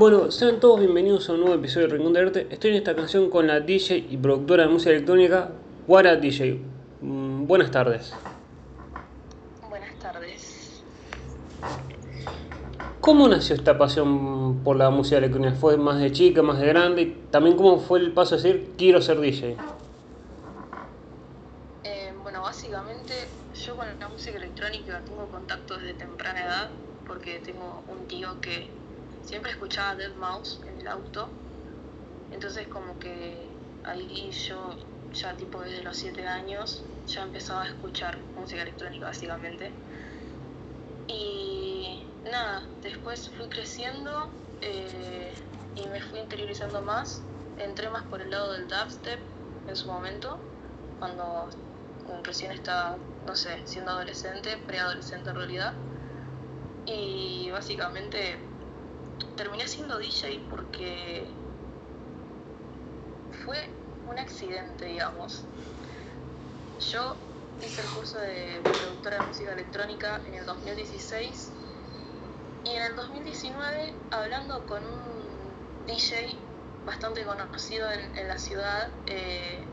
Bueno, sean todos bienvenidos a un nuevo episodio de Rincón de Arte. Estoy en esta canción con la DJ y productora de música electrónica, Guara DJ. Mm, buenas tardes. Buenas tardes. ¿Cómo nació esta pasión por la música electrónica? ¿Fue más de chica, más de grande? Y también, ¿cómo fue el paso a decir quiero ser DJ? Eh, bueno, básicamente yo con la música electrónica tengo contacto desde temprana edad porque tengo un tío que siempre escuchaba Dead Mouse en el auto. Entonces como que ahí yo ya tipo desde los 7 años ya empezaba a escuchar música electrónica básicamente. Y nada, después fui creciendo eh, y me fui interiorizando más. Entré más por el lado del dubstep en su momento, cuando recién estaba, no sé, siendo adolescente, preadolescente en realidad. Y básicamente terminé siendo DJ porque fue un accidente, digamos. Yo hice el curso de productora de música electrónica en el 2016 y en el 2019, hablando con un DJ bastante conocido en, la ciudad, eh,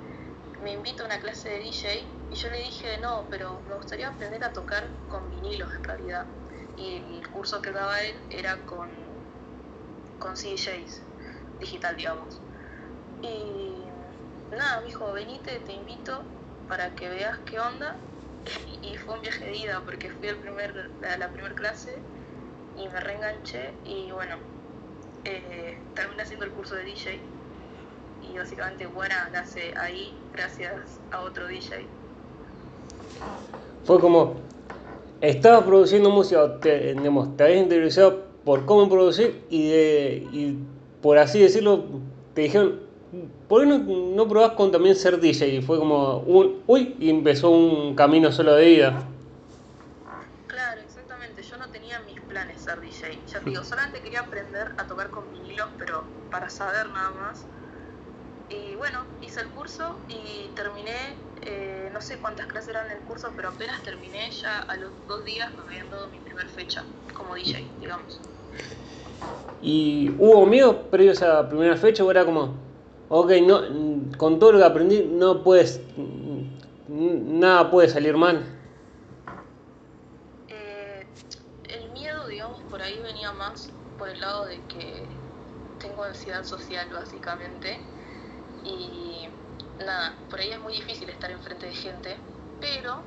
me invita a una clase de DJ y yo le dije, no, pero me gustaría aprender a tocar con vinilos en realidad. Y el curso que daba él era con con CDJs digital, digamos. Y nada, me dijo, venite, te invito para que veas qué onda. Y, fue un viaje de ida porque fui el primer, a la primera clase y me reenganché y bueno, eh, terminé haciendo el curso de DJ y básicamente Buena nace ahí gracias a otro DJ. Fue como, estabas produciendo música, te, habías interesado por cómo producir y, de, y por así decirlo, te dijeron, ¿por qué no, no probás con también ser DJ? Y fue como, un, uy, y empezó un camino solo de ida. Claro, exactamente, yo no tenía mis planes ser DJ, ya digo, solamente quería aprender a tocar con vinilos, pero para saber nada más. Y bueno, hice el curso y terminé, eh, no sé cuántas clases eran en el curso, pero apenas terminé, ya a los dos días me habían dado mi primera fecha como DJ, digamos. ¿Y hubo miedo previo a esa primera fecha era como, ok, no, con todo lo que aprendí, no puedes, nada puede salir mal? Eh, el miedo, digamos, por ahí venía más por el lado de que tengo ansiedad social, básicamente. Y nada, por ahí es muy difícil estar enfrente de gente, pero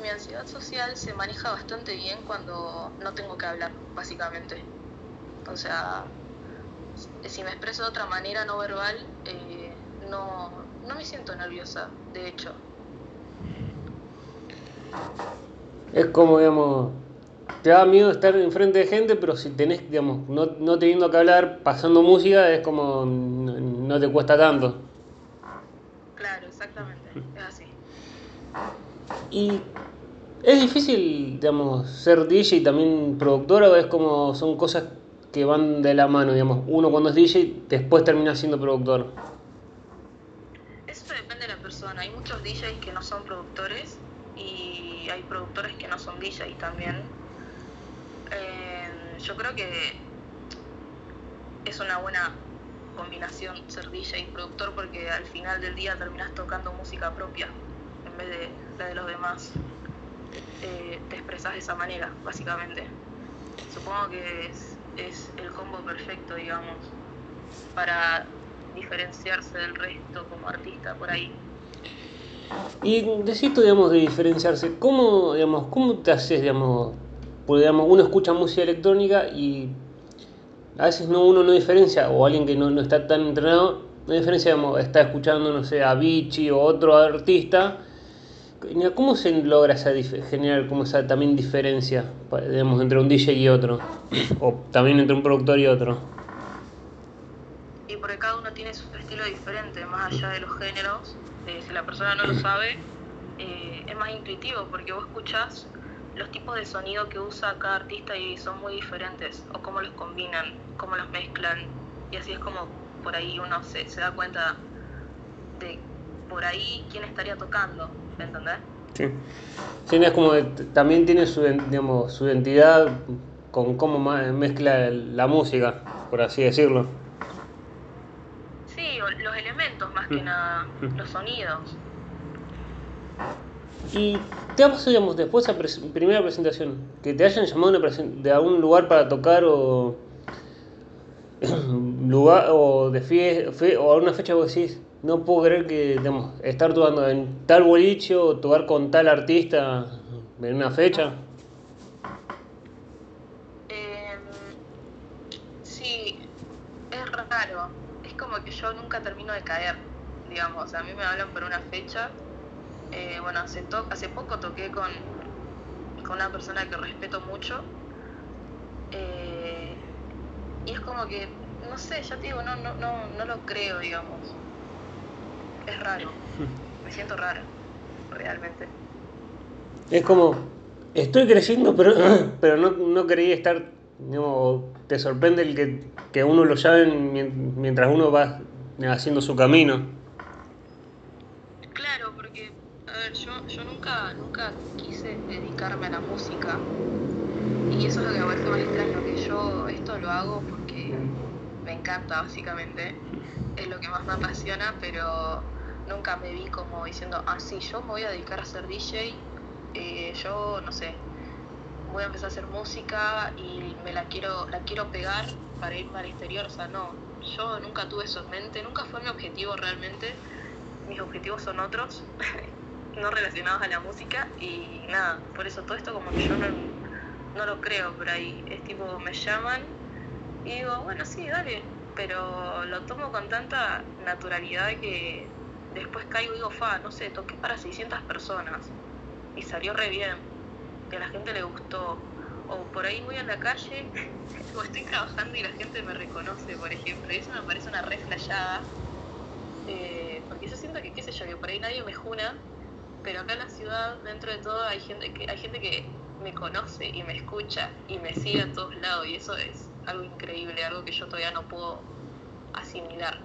mi ansiedad social se maneja bastante bien cuando no tengo que hablar, básicamente. O sea, si me expreso de otra manera no verbal, eh, no, no me siento nerviosa, de hecho. Es como, digamos, te da miedo estar enfrente de gente, pero si tenés, digamos, no, no teniendo que hablar, pasando música, es como, no, te cuesta tanto. Claro, exactamente, es así. Y es difícil, digamos, ser DJ y también productora, es como, son cosas que van de la mano, digamos. Uno cuando es DJ, después termina siendo productor. Eso depende de la persona. Hay muchos DJs que no son productores y hay productores que no son DJs también. Eh, yo creo que es una buena combinación ser DJ y productor porque al final del día terminas tocando música propia en vez de la de los demás. Eh, te expresas de esa manera, básicamente. Supongo que es es el combo perfecto, digamos, para diferenciarse del resto como artista por ahí. Y decís digamos, de diferenciarse, ¿cómo, digamos, cómo te haces, digamos, porque digamos, uno escucha música electrónica y a veces no, uno no diferencia, o alguien que no, no está tan entrenado, no diferencia, digamos, está escuchando, no sé, a Vichy o otro artista, ¿Cómo se logra esa generar esa también diferencia digamos, entre un DJ y otro? o también entre un productor y otro. Y porque cada uno tiene su estilo diferente, más allá de los géneros. Eh, si la persona no lo sabe, eh, es más intuitivo porque vos escuchás los tipos de sonido que usa cada artista y son muy diferentes, o cómo los combinan, cómo los mezclan, y así es como por ahí uno se, se da cuenta de por ahí quién estaría tocando. ¿entendés? Sí. sí es como también tiene su, digamos, su identidad con cómo mezcla la música. por así decirlo. Sí, los elementos más que Mm. nada, Mm. los sonidos. ¿Y te ha pasado, digamos, después de esa primera presentación, que te hayan llamado una de algún lugar para tocar o lugar o de fiesta o alguna fecha vos decís, no puedo creer que, digamos, estar tocando en tal boliche o tocar con tal artista en una fecha? Em, sí, es raro. Es como que yo nunca termino de caer, digamos. A mí me hablan por una fecha. Eh, bueno, hace, to- hace poco toqué con, con una persona que respeto mucho. Eh, y es como que, no sé, ya te digo, no, no, no, no lo creo, digamos. Es raro. Me siento rara, realmente. Es como, estoy creciendo, pero, pero no, no quería estar, te sorprende el que, que uno lo llame mien- mientras uno va haciendo su camino. Claro, porque, a ver, yo, yo nunca, nunca quise dedicarme a la música. Y eso es lo que me parece más extraño, que yo esto lo hago porque me encanta, básicamente. Es lo que más me apasiona, pero nunca me vi como diciendo, ah, sí, yo me voy a dedicar a ser DJ. eh, yo, no sé, voy a empezar a hacer música y me la quiero, la quiero pegar para irme al exterior. O sea, no, yo nunca tuve eso en mente, nunca fue mi objetivo realmente mis objetivos son otros, no relacionados a la música y nada, por eso todo esto como que yo no, no lo creo por ahí, es tipo, me llaman y digo, bueno, sí, dale, pero lo tomo con tanta naturalidad que después caigo y digo, fa, no sé, toqué para 600 personas y salió re bien, que a la gente le gustó, o por ahí voy a la calle o estoy trabajando y la gente me reconoce, por ejemplo, y eso me parece una re flayada eh, porque yo siento que, qué sé yo, que por ahí nadie me juna, pero acá en la ciudad, dentro de todo, hay gente que, hay gente que me conoce y me escucha y me sigue a todos lados, y eso es algo increíble, algo que yo todavía no puedo asimilar.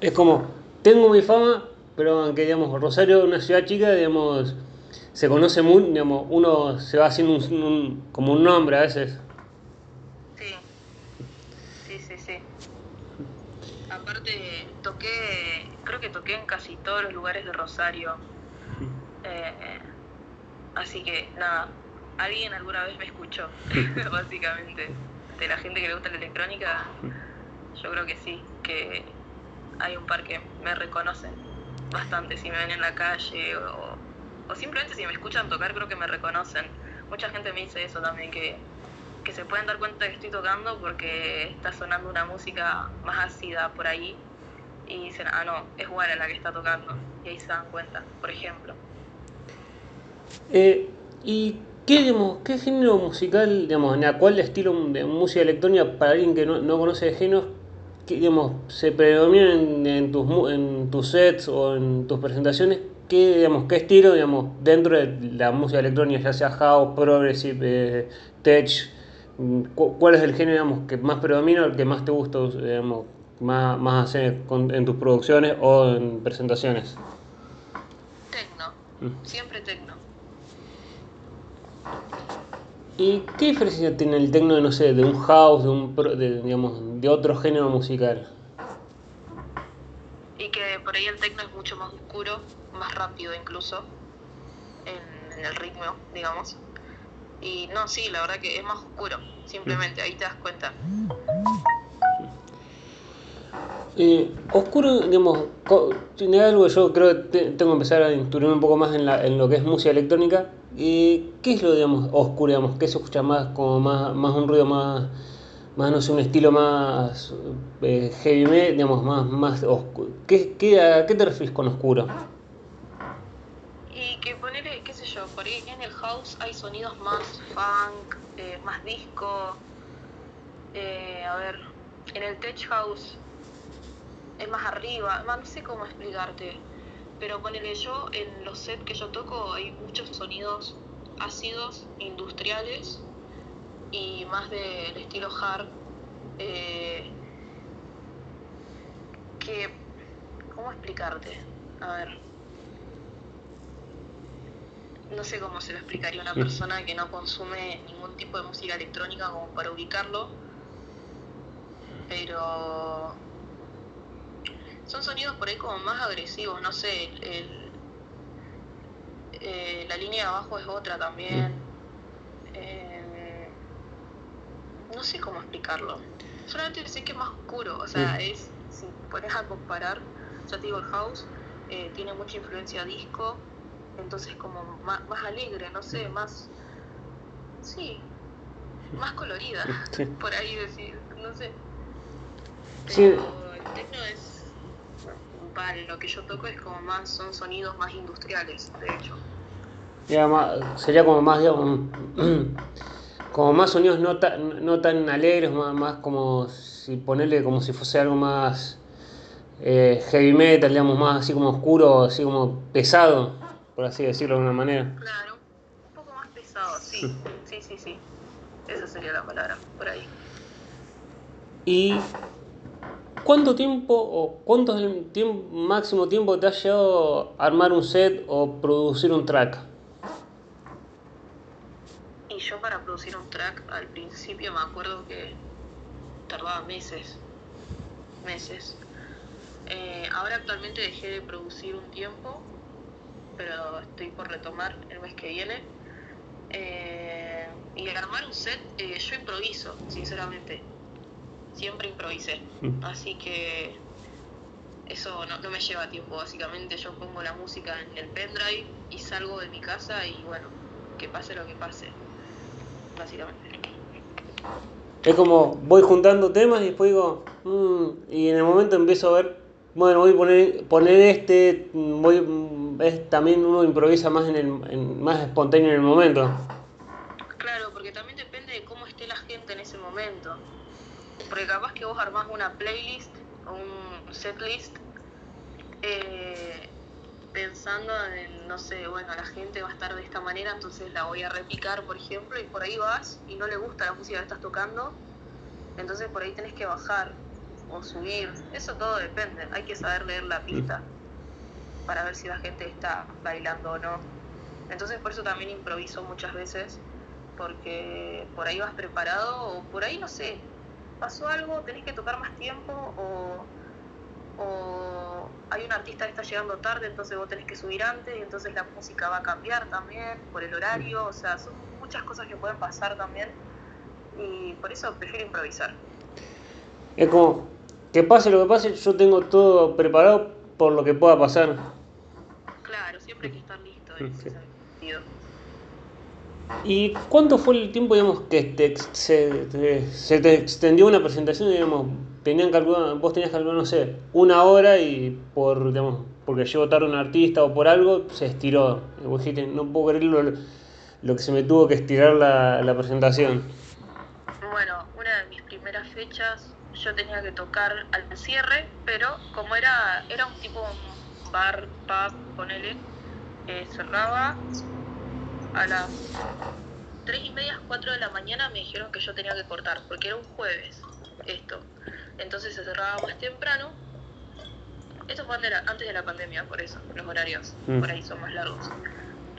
Es como, tengo mi fama, pero aunque, digamos, Rosario es una ciudad chica, digamos, se conoce muy, digamos, uno se va haciendo un, como un nombre a veces. Sí, sí, sí, sí. Aparte, toqué, creo que toqué en casi todos los lugares de Rosario. Eh, así que nada, alguien alguna vez me escuchó, básicamente. De la gente que le gusta la electrónica, yo creo que sí, que hay un par que me reconocen bastante si me ven en la calle o, o simplemente si me escuchan tocar, creo que me reconocen. Mucha gente me dice eso también, que, que se pueden dar cuenta que estoy tocando porque está sonando una música más ácida por ahí y dicen, ah, no, es Juana la que está tocando. Y ahí se dan cuenta, por ejemplo. Eh, ¿Y qué, digamos, qué género musical, digamos, en la cual estilo de música electrónica para alguien que no, no conoce de géneros, que, digamos, se predomina en, en tus, en tus sets o en tus presentaciones? ¿Qué, digamos, qué estilo, digamos, dentro de la música electrónica, ya sea house, progressive, eh, tech, mm, cu- cuál es el género, digamos, que más predomina o el que más te gusta, digamos, más, más hacer con- en tus producciones o en presentaciones? Tecno, Mm. siempre tecno. ¿Y qué diferencia tiene el techno de, no sé, de un house, de un, de, digamos, de otro género musical? Y que por ahí el tecno es mucho más oscuro, más rápido incluso, en el ritmo, digamos. Y no, sí, la verdad que es más oscuro, simplemente, ahí te das cuenta. Eh, oscuro, digamos, tiene algo yo creo que te- tengo que empezar a instruirme un poco más en, la, en lo que es música electrónica. Eh, ¿Qué es lo, digamos, oscuro, digamos? ¿Qué se escucha más, como más, más un ruido más, más, no sé, un estilo más eh, heavy digamos, más, más oscuro? ¿Qué, qué, ¿A qué te refieres con oscuro? Y que ponerle, qué sé yo, por ahí en el house hay sonidos más funk, eh, más disco. eh, a ver, en el tech house es más arriba, no sé cómo explicarte. Pero ponele yo, en los sets que yo toco hay muchos sonidos ácidos, industriales y más del estilo hard. eh, que, ¿cómo explicarte? A ver no sé cómo se lo explicaría una persona que no consume ningún tipo de música electrónica como para ubicarlo, pero son sonidos por ahí como más agresivos, no sé, el, eh, la línea de abajo es otra también. Eh, no sé cómo explicarlo. Solamente sé que es más oscuro, o sea, es, si pones a comparar, ya te digo, el house eh, tiene mucha influencia disco, entonces como más, más alegre, no sé, más, sí, más colorida, por ahí decir, no sé. Pero el techno es, vale, lo que yo toco es como más, son sonidos más industriales, de hecho. sería como más, digamos, como más sonidos no, no tan alegres, más, más como si ponerle como si fuese algo más eh, heavy metal, digamos, más así como oscuro, así como pesado, por así decirlo de alguna manera. Claro, un poco más pesado, sí, sí, sí, sí. Esa sería la palabra, por ahí. ¿Y cuánto tiempo o cuánto es el tiempo, máximo tiempo te ha llevado armar un set o producir un track? Y yo para producir un track al principio me acuerdo que tardaba meses, meses. Eh, ahora actualmente dejé de producir un tiempo, pero estoy por retomar el mes que viene. Eh, y armar un set, eh, yo improviso, sinceramente. Siempre improvisé. Mm. Así que eso no, no, me lleva tiempo, básicamente. Yo pongo la música en el pendrive y salgo de mi casa y bueno, que pase lo que pase. Básicamente. Es como voy juntando temas y después digo, mm", y en el momento empiezo a ver, bueno, voy a poner, poner este, voy, es, también uno improvisa más en el, más espontáneo en el momento. Claro, porque también depende de cómo esté la gente en ese momento. Porque capaz que vos armás una playlist un setlist eh, pensando en, no sé, bueno, la gente va a estar de esta manera, entonces la voy a repicar, por ejemplo, y por ahí vas y no le gusta la música que estás tocando, entonces por ahí tenés que bajar o subir, eso todo depende, hay que saber leer la pista para ver si la gente está bailando o no. Entonces por eso también improviso muchas veces, porque por ahí vas preparado o por ahí no sé, pasó algo, tenés que tocar más tiempo o, hay un artista que está llegando tarde, entonces vos tenés que subir antes y entonces la música va a cambiar también por el horario, o sea, son muchas cosas que pueden pasar también y por eso prefiero improvisar. Es como, que pase lo que pase, yo tengo todo preparado por lo que pueda pasar. Claro, siempre hay que estar listo en ese sentido. ¿Y cuánto fue el tiempo, digamos, que se, te extendió una presentación, digamos, tenían calculado, vos tenías calculado, no sé, una hora y por, digamos, porque llegó tarde un artista o por algo, se estiró. Vos dijiste, no puedo creer lo, que se me tuvo que estirar la, la presentación. Bueno, una de mis primeras fechas yo tenía que tocar al cierre, pero como era, era un tipo bar, pub, ponele, eh, cerraba a las 3 y media, 4 de la mañana me dijeron que yo tenía que cortar, porque era un jueves esto. Entonces se cerraba más temprano. Esto fue antes de la pandemia, por eso, los horarios mm. por ahí son más largos.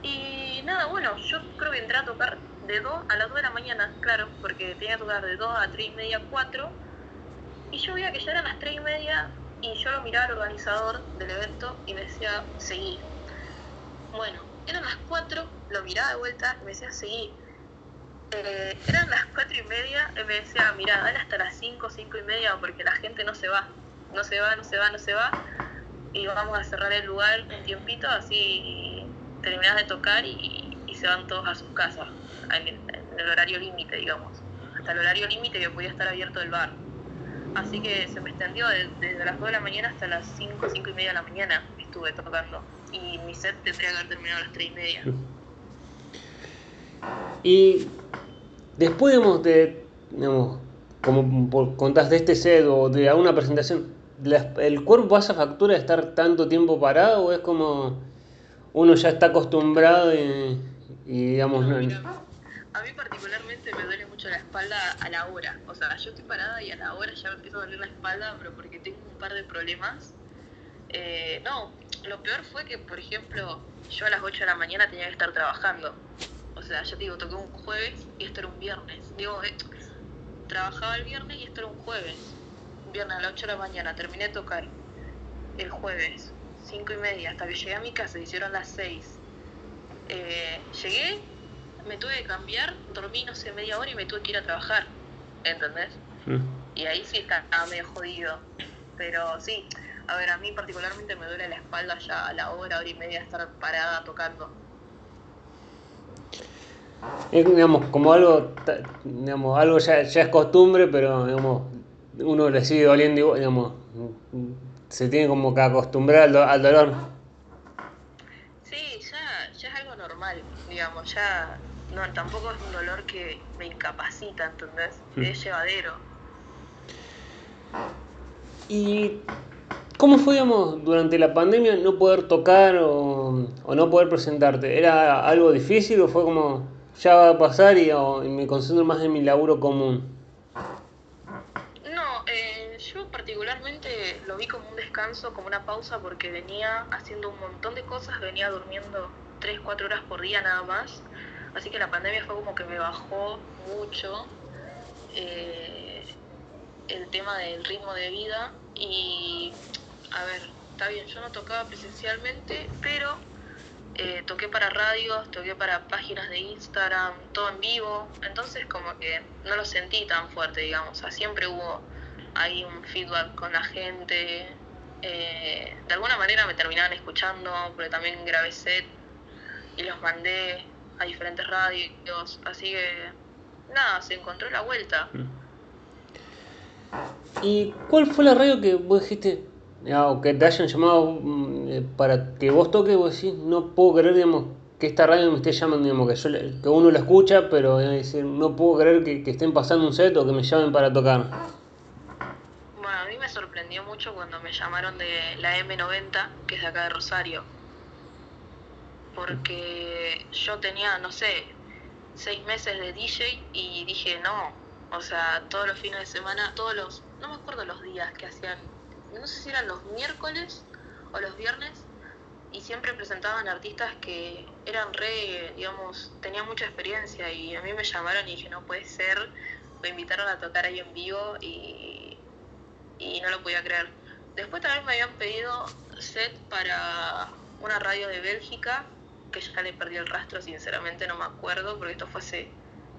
Y nada, bueno, yo creo que entré a tocar de 2 a las 2 de la mañana, claro, porque tenía que tocar de 2 a 3 y media, 4 y yo veía que ya eran las tres y media y yo lo miraba al organizador del evento y me decía, seguí. Bueno, eran las cuatro, lo miraba de vuelta y me decía, seguí. Eh, eran las cuatro y media y me decía, mira, dale hasta las cinco, cinco y media porque la gente no se va. No se va, no se va, no se va. Y vamos a cerrar el lugar un tiempito, así terminas de tocar y, se van todos a sus casas, en el, en el horario límite, digamos. Hasta el horario límite que podía estar abierto el bar. Así que se me extendió desde, las 2 de la mañana hasta las 5, 5 y media de la mañana estuve tocando. Y mi set tendría que haber terminado a las 3 y media. Y después de, digamos, como contaste de este set o de alguna presentación, ¿el cuerpo hace factura de estar tanto tiempo parado o es como uno ya está acostumbrado y, digamos... No, a mí particularmente me duele mucho la espalda a la hora. O sea, yo estoy parada y a la hora ya me empiezo a doler la espalda, pero porque tengo un par de problemas. Eh, no, lo peor fue que, por ejemplo, yo a las 8 de la mañana tenía que estar trabajando. O sea, yo te digo, toqué un jueves y esto era un viernes. Digo, eh, trabajaba el viernes y esto era un jueves. viernes a las 8 de la mañana, terminé de tocar el jueves, 5 y media, hasta que llegué a mi casa, hicieron las 6. Eh, llegué, me tuve que cambiar, dormí, no sé, media hora y me tuve que ir a trabajar, ¿entendés? Mm. Y ahí sí estaba medio jodido. Pero sí, a ver, a mí particularmente me duele la espalda ya a la hora, hora y media de estar parada tocando. Es digamos, como algo, digamos, algo ya, ya es costumbre, pero digamos, uno le sigue doliendo digamos, se tiene como que acostumbrar al, do- al dolor. Sí, ya, ya es algo normal, digamos, ya no, tampoco es un dolor que me incapacita, ¿entendés? Mm. Es llevadero. ¿Y cómo fue, durante la pandemia no poder tocar o, no poder presentarte? ¿Era algo difícil o fue como, ya va a pasar y me concentro más en mi laburo común? No, eh, yo particularmente lo vi como un descanso, como una pausa, porque venía haciendo un montón de cosas, venía durmiendo 3, 4 horas por día nada más. Así que la pandemia fue como que me bajó mucho eh, el tema del ritmo de vida. Y, a ver, está bien, yo no tocaba presencialmente, pero eh, toqué para radios, toqué para páginas de Instagram, todo en vivo, entonces como que no lo sentí tan fuerte, digamos, o sea, siempre hubo ahí un feedback con la gente, eh, de alguna manera me terminaban escuchando, porque también grabé set y los mandé a diferentes radios, así que nada, se encontró la vuelta. ¿Y cuál fue la radio que vos dijiste, o que te hayan llamado mm, eh, para que vos toques, vos decís, no puedo creer, digamos, que esta radio me esté llamando, digamos, que, yo, que uno la escucha, pero decir, no puedo creer que, que estén pasando un set o que me llamen para tocar? Bueno, a mí me sorprendió mucho cuando me llamaron de la M90, que es de acá de Rosario. Porque yo tenía, no sé, seis meses de DJ y dije, no, o sea, todos los fines de semana, todos los, no me acuerdo los días que hacían, no sé si eran los miércoles o los viernes, y siempre presentaban artistas que eran re, digamos, tenían mucha experiencia y a mí me llamaron y dije, no puede ser, me invitaron a tocar ahí en vivo y, y no lo podía creer. Después también me habían pedido set para una radio de Bélgica, que ya le perdí el rastro, sinceramente no me acuerdo, porque esto fue hace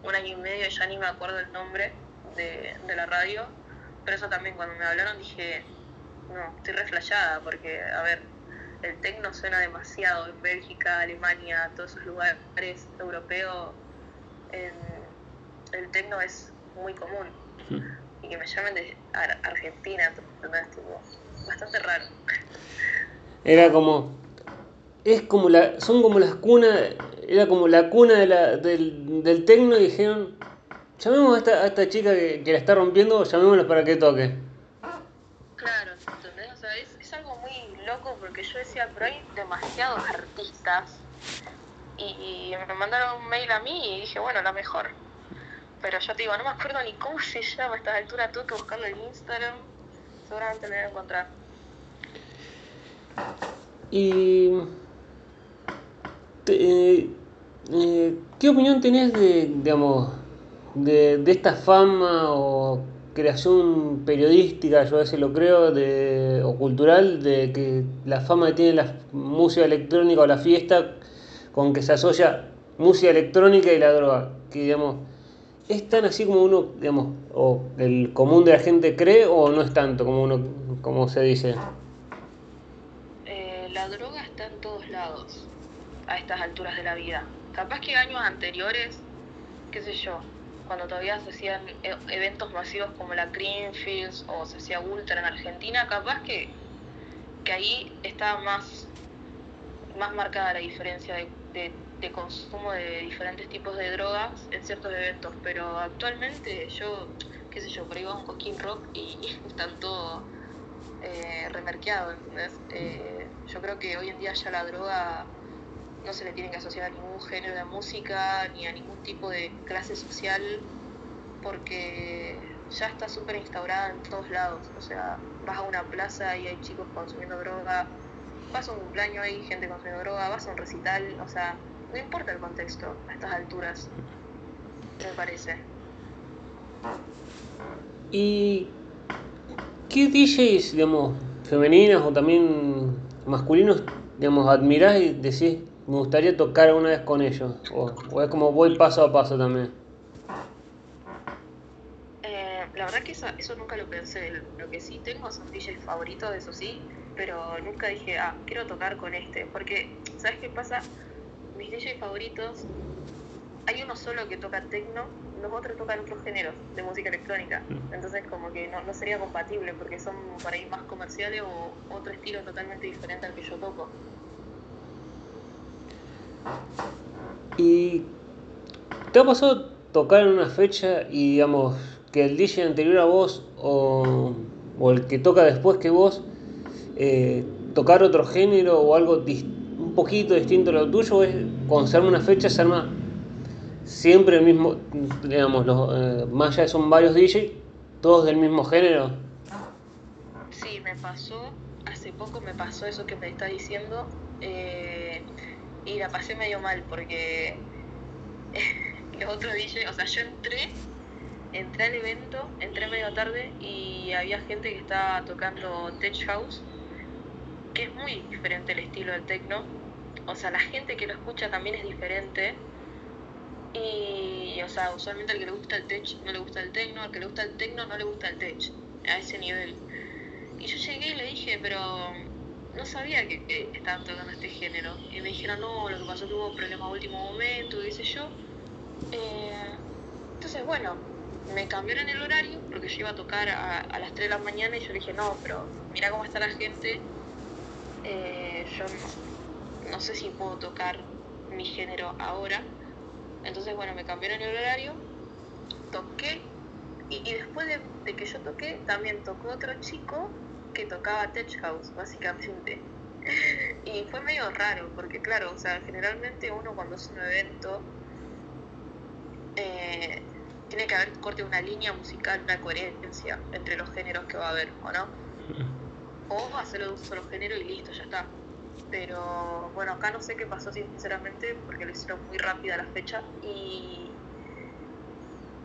un año y medio, ya ni me acuerdo el nombre de, de la radio, pero eso también cuando me hablaron dije, no, estoy reflejada, porque, a ver, el tecno suena demasiado en Bélgica, Alemania, todos esos lugares europeos, el tecno es muy común. Y que me llamen de Ar- Argentina, ¿entendés? Tipo, bastante raro. Era como, es como la, son como las cunas, era como la cuna de la, del, del tecno y dijeron, llamemos a esta, a esta chica que, que la está rompiendo, llamémosla para que toque. Claro, ¿entendés? O sea, es, es algo muy porque yo decía, pero hay demasiados artistas. Y me mandaron un mail a mí y dije, bueno, la mejor. Pero yo te digo, no me acuerdo ni cómo se llama a esta altura, tuve que buscarlo en Instagram. Seguramente lo voy a encontrar. Y te- eh, eh, ¿qué opinión tenés de, digamos, de, de esta fama o creación periodística, yo a veces lo creo, de, o cultural, de que la fama que tiene la música electrónica o la fiesta con que se asocia música electrónica y la droga? Que digamos, ¿es tan así como uno, digamos, o el común de la gente cree o no es tanto como uno, como se dice? Eh, la droga está en todos lados a estas alturas de la vida. Capaz que años anteriores, qué sé yo, cuando todavía se hacían e- eventos masivos como la Greenfields o se hacía Ultra en Argentina, capaz que, que ahí estaba más, más marcada la diferencia de, de- consumo de diferentes tipos de drogas en ciertos eventos. Pero actualmente yo, qué sé yo, por ahí va un Cosquín Rock y están todo eh, remerqueado, ¿entendés? Eh, yo creo que hoy en día ya la droga no se le tiene que asociar a ningún género de música ni a ningún tipo de clase social porque ya está súper instaurada en todos lados. O sea, vas a una plaza y hay chicos consumiendo droga, vas a un cumpleaños hay gente consumiendo droga, vas a un recital, o sea, no importa el contexto a estas alturas, me parece. ¿Y ¿qué DJs, digamos, femeninas o también masculinos, digamos, admirás y decís, me gustaría tocar una vez con ellos? O, o es como voy paso a paso también. Eh, la verdad que eso, eso nunca lo pensé. Lo que sí tengo son DJs favoritos, eso sí, pero nunca dije, ah, quiero tocar con este. Porque, ¿sabes qué pasa? Mis DJs favoritos, hay uno solo que toca techno, los otros tocan otros géneros de música electrónica. Entonces, como que no, no sería compatible porque son por ahí más comerciales o otro estilo totalmente diferente al que yo toco. ¿Y te ha pasado tocar en una fecha y digamos que el DJ anterior a vos o, o el que toca después que vos eh, tocar otro género o algo un poquito distinto a lo tuyo es cuando se arma una fecha se arma siempre el mismo, digamos, los, eh, más allá son varios DJ, todos del mismo género? Sí, me pasó, hace poco me pasó eso que me está diciendo eh, y la pasé medio mal porque los otros DJ, o sea, yo entré, entré al evento, entré medio tarde y había gente que estaba tocando Tech House, que es muy diferente el estilo del techno, o sea, la gente que lo escucha también es diferente. Y, o sea, usualmente al que le gusta el tech no le gusta el techno, al que le gusta el techno no le gusta el tech, a ese nivel. Y yo llegué y le dije, pero no sabía que, que estaban tocando este género. Y me dijeron, no, lo que pasó que hubo problemas a último momento, qué sé yo. Eh, entonces, bueno, me cambiaron el horario porque yo iba a tocar a, a las 3 de la mañana y yo le dije, no, pero mira cómo está la gente. Eh, yo no, no sé si puedo tocar mi género ahora. Entonces, bueno, me cambiaron el horario, toqué y, y después de, de que yo toqué, también tocó otro chico que tocaba Tech House, básicamente. Y fue medio raro, porque claro, o sea, generalmente uno cuando hace un evento eh, tiene que haber corte una línea musical, una coherencia entre los géneros que va a haber, ¿o no? O hacerlo de un solo género y listo, ya está. Pero bueno, acá no sé qué pasó sinceramente, porque lo hicieron muy rápida la fecha y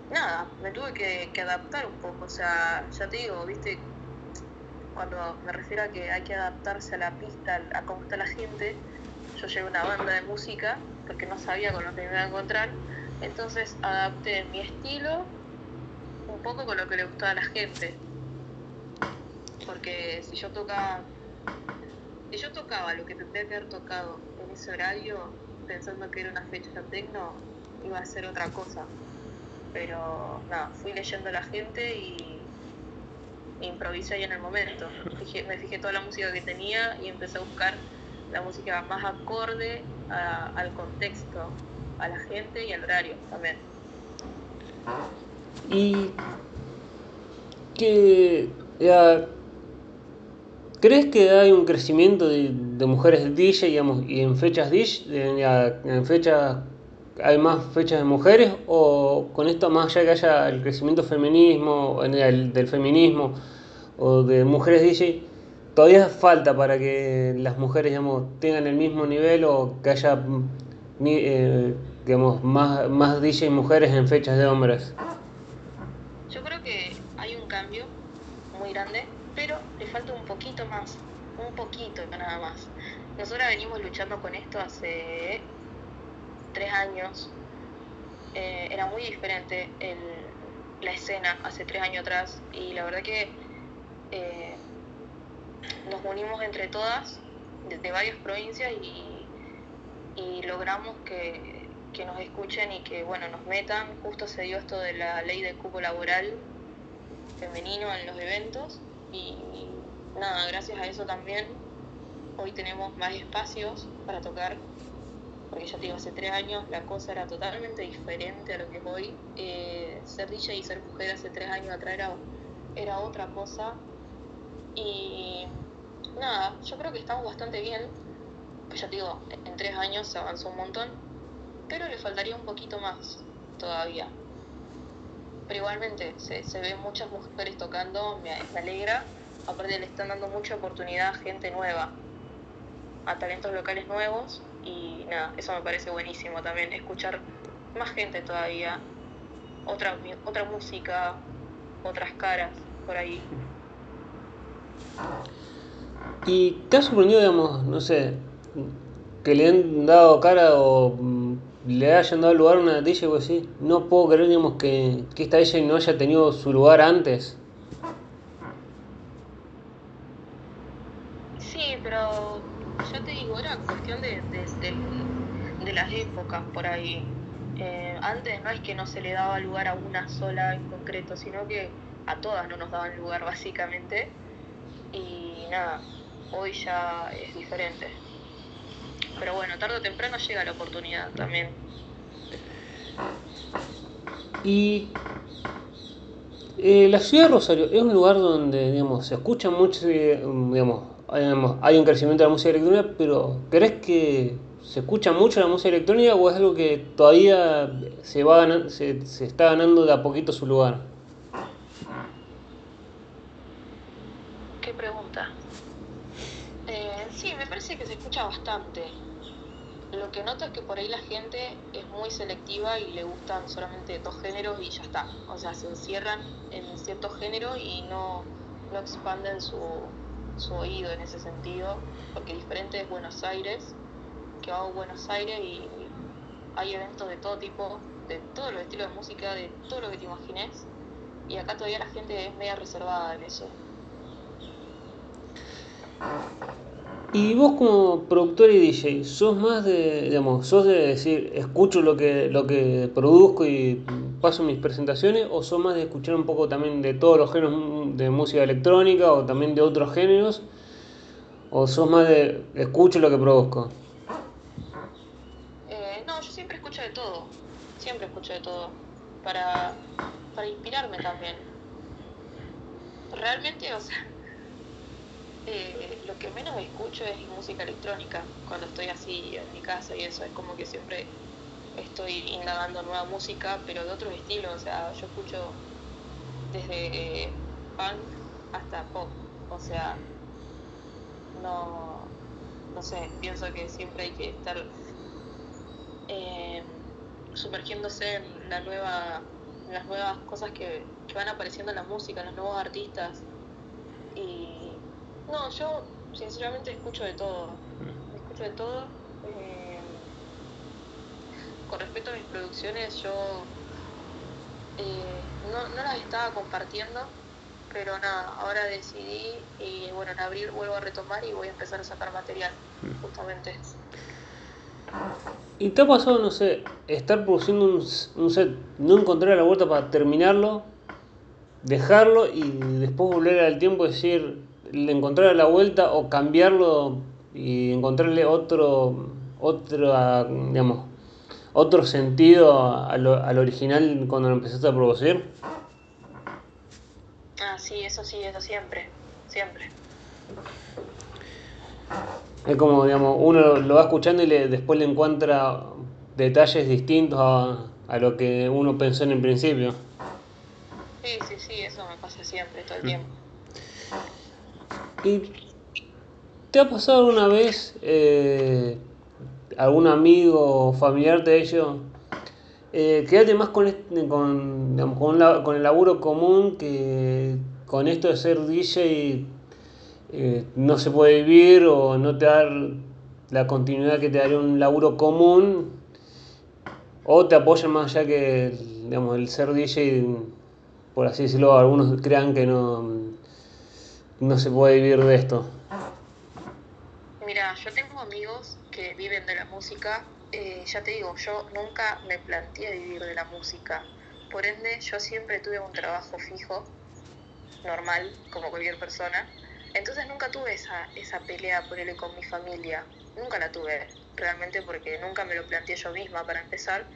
nada, me tuve que, que adaptar un poco, o sea, ya te digo, viste, cuando me refiero a que hay que adaptarse a la pista, a cómo está la gente, yo llevé una banda de música porque no sabía con lo que me iba a encontrar, entonces adapté mi estilo un poco con lo que le gustaba a la gente. Porque si yo tocaba, si yo tocaba lo que tendría que haber tocado en ese horario, pensando que era una fecha tecno, iba a ser otra cosa. Pero nada, fui leyendo a la gente y improvisé ahí en el momento. Me fijé toda la música que tenía y empecé a buscar la música más acorde a- al contexto, a la gente y al horario también. ¿Y que crees que hay un crecimiento de, mujeres DJ, digamos, y en fechas de- ya, en fechas hay más fechas de mujeres o con esto más allá que haya el crecimiento feminismo, el- del feminismo o de mujeres DJ, todavía falta para que las mujeres, digamos, tengan el mismo nivel o que haya eh, digamos, más, más DJ mujeres en fechas de hombres? Yo creo que hay un cambio muy grande, pero le falta un poquito más, un poquito nada más. Nosotros venimos luchando con esto hace tres años. Eh, era muy diferente el- la escena hace tres años atrás y la verdad que eh, nos unimos entre todas de, de varias provincias y, y logramos que, que nos escuchen y que bueno nos metan. Justo se dio esto de la ley del cupo laboral femenino en los eventos y nada, gracias a eso también hoy tenemos más espacios para tocar porque ya te digo, hace tres años la cosa era totalmente diferente a lo que es hoy. Eh, ser DJ y ser mujer hace tres años atrás era, era otra cosa. Y nada, yo creo que estamos bastante bien. Pues ya te digo, en tres años se avanzó un montón, pero le faltaría un poquito más todavía. Pero igualmente se, se ven muchas mujeres tocando, me, me alegra. Aparte le están dando mucha oportunidad a gente nueva, a talentos locales nuevos y nada, eso me parece buenísimo también, escuchar más gente todavía, otra, otra música, otras caras por ahí. ¿Y te ha sorprendido, digamos, no sé, que le han dado cara o mm, le hayan dado lugar a una DJ o así? No puedo creer, digamos, que, que esta DJ no haya tenido su lugar antes. Sí, pero ya te digo, era cuestión de, de, de las épocas por ahí. Eh, antes no es que no se le daba lugar a una sola en concreto, sino que a todas no nos daban lugar básicamente. Y nada, hoy ya es diferente. Pero bueno, tarde o temprano llega la oportunidad también. Y eh, la ciudad de Rosario es un lugar donde, digamos, se escucha mucho, digamos, hay un crecimiento de la música electrónica, pero ¿crees que se escucha mucho la música electrónica o es algo que todavía se, va se, se está ganando de a poquito su lugar? ¿Qué pregunta? Eh, sí, me parece que se escucha bastante. Lo que noto es que por ahí la gente es muy selectiva y le gustan solamente dos géneros y ya está. O sea, se encierran en ciertos géneros y no, no expanden su, su oído en ese sentido, porque diferente es Buenos Aires, que va a Buenos Aires y hay eventos de todo tipo, de todos los estilos de música, de todo lo que te imagines, y acá todavía la gente es media reservada en eso. Y vos como productor y DJ, ¿sos más de, digamos, sos de decir, escucho lo que, lo que produzco y paso mis presentaciones, o sos más de escuchar un poco también de todos los géneros de música electrónica o también de otros géneros, o sos más de escucho lo que produzco? Eh, no, yo siempre escucho de todo, siempre escucho de todo, para, para inspirarme también. Realmente, o sea eh, lo que menos escucho es música electrónica cuando estoy así en mi casa y eso. Es como que siempre estoy indagando nueva música, pero de otros estilos. O sea, yo escucho desde punk hasta pop. O sea, no, no sé, pienso que siempre hay que estar eh, sumergiéndose en la nueva las nuevas cosas que, que van apareciendo en la música, en los nuevos artistas. Y no, yo sinceramente escucho de todo. Escucho de todo. Eh, con respecto a mis producciones, yo eh, no, no las estaba compartiendo, pero nada, ahora decidí y bueno, en abril vuelvo a retomar y voy a empezar a sacar material, mm. justamente. ¿Y te ha pasado, no sé, estar produciendo un, un set, no encontrar la vuelta para terminarlo, dejarlo y después volver al tiempo y decir, encontrar la vuelta o cambiarlo y encontrarle otro, otro, digamos, otro sentido al, al original cuando lo empezaste a producir? Ah, sí, eso sí, eso siempre, siempre. Es como, digamos, uno lo va escuchando y le, después le encuentra detalles distintos a, a lo que uno pensó en el principio. Sí, sí, sí, eso me pasa siempre, todo el mm. tiempo. ¿Y te ha pasado alguna vez eh, algún amigo o familiar de ellos eh, quedarte más con, con, con, la, con, el laburo común que con esto de ser DJ eh, no se puede vivir o no te dar la continuidad que te daría un laburo común o te apoyan más allá que digamos, el ser DJ, por así decirlo, algunos crean que no no se puede vivir de esto? Mira, yo tengo amigos que viven de la música. Eh, ya te digo, yo nunca me planteé vivir de la música. Por ende, yo siempre tuve un trabajo fijo, normal, como cualquier persona. Entonces nunca tuve esa, esa pelea por él con mi familia. Nunca la tuve, realmente, porque nunca me lo planteé yo misma para empezar.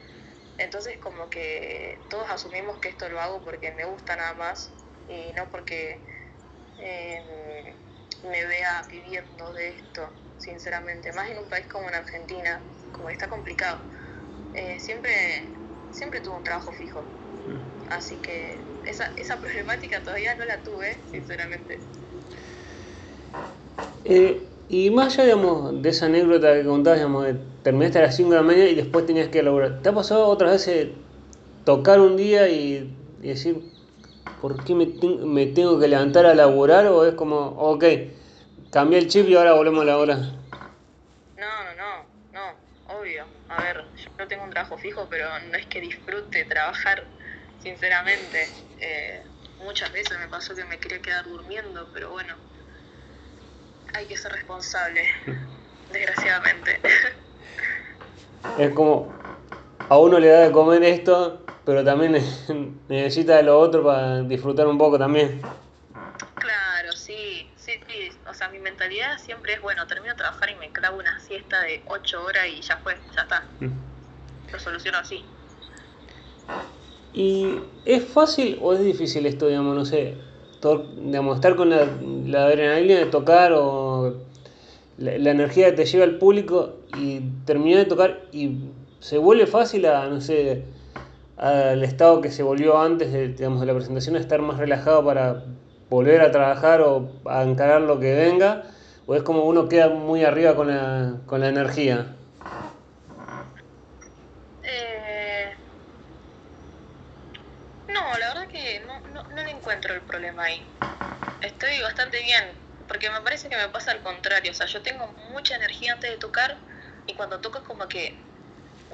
Entonces como que todos asumimos que esto lo hago porque me gusta nada más y no porque eh, me vea viviendo de esto, sinceramente, más en un país como en Argentina, como está complicado. Eh, siempre, siempre tuve un trabajo fijo, así que esa, esa problemática todavía no la tuve, sinceramente. Eh, y más allá, digamos, de esa anécdota que contabas, digamos, de terminaste a las 5 de la mañana y después tenías que elaborar, ¿te ha pasado otras veces tocar un día y, y decir, ¿por qué me, me tengo que levantar a laburar? ¿O es como, ok, cambié el chip y ahora volvemos a laburar? No, no, no, no, obvio. A ver, yo no tengo un trabajo fijo, pero no es que disfrute trabajar, sinceramente. Eh, muchas veces me pasó que me quería quedar durmiendo, pero bueno, hay que ser responsable, desgraciadamente. Es como, a uno le da de comer esto, pero también necesita de lo otro para disfrutar un poco también. Claro, sí, sí, sí. O sea, mi mentalidad siempre es, bueno, termino de trabajar y me clavo una siesta de 8 horas y ya fue, ya está. Mm. Lo soluciono así. ¿Y es fácil o es difícil esto, digamos, no sé, digamos, estar con la, la adrenalina de tocar o la, la, energía que te lleva al público y terminar de tocar y se vuelve fácil a, no sé, al estado que se volvió antes de, digamos, de la presentación, a estar más relajado para volver a trabajar o a encarar lo que venga, o es como uno queda muy arriba con la, con la energía. Eh... No, la verdad que no, no, no le encuentro el problema ahí. Estoy bastante bien, porque me parece que me pasa al contrario, o sea, yo tengo mucha energía antes de tocar y cuando toco es como que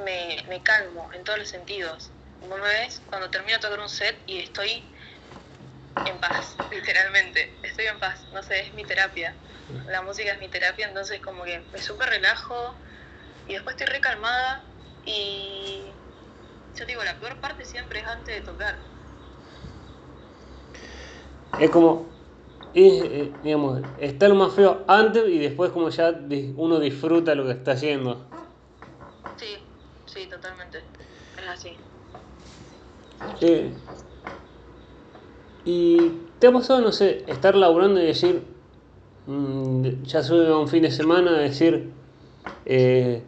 me, me calmo en todos los sentidos. Como me ves, cuando termino de tocar un set y estoy en paz, literalmente, estoy en paz, no sé, es mi terapia. La música es mi terapia, entonces como que me súper relajo y después estoy recalmada y yo digo, la peor parte siempre es antes de tocar. Es como, es, digamos, está lo más feo antes y después como ya uno disfruta lo que está haciendo. Sí, sí, totalmente. Es así. Eh, ¿Y te ha pasado, no sé, estar laburando y decir, mmm, ya sube un fin de semana, decir, eh,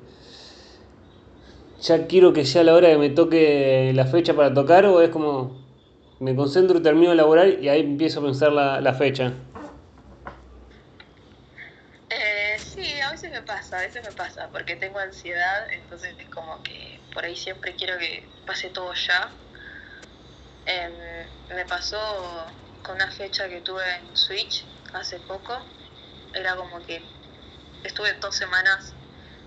ya quiero que sea la hora que me toque la fecha para tocar o es como, me concentro, y termino de laburar y ahí empiezo a pensar la, la fecha? Eh, sí, a veces me pasa, a veces me pasa, porque tengo ansiedad, entonces es como que por ahí siempre quiero que pase todo ya Em, me pasó con una fecha que tuve en Switch hace poco. Era como que estuve dos semanas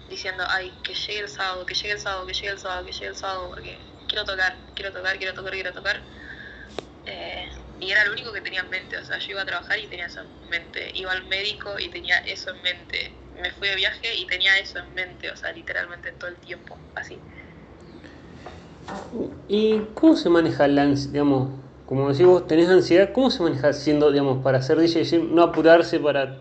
diciendo, ay, que llegue el sábado, que llegue el sábado, que llegue el sábado, que llegue el sábado, porque quiero tocar, quiero tocar, quiero tocar, quiero tocar. Eh, y era lo único que tenía en mente, o sea, yo iba a trabajar y tenía eso en mente, iba al médico y tenía eso en mente, me fui de viaje y tenía eso en mente, o sea, literalmente todo el tiempo, así. ¿Y cómo se maneja la digamos, como decís vos, tenés ansiedad, cómo se maneja siendo, digamos, para ser DJ, no apurarse para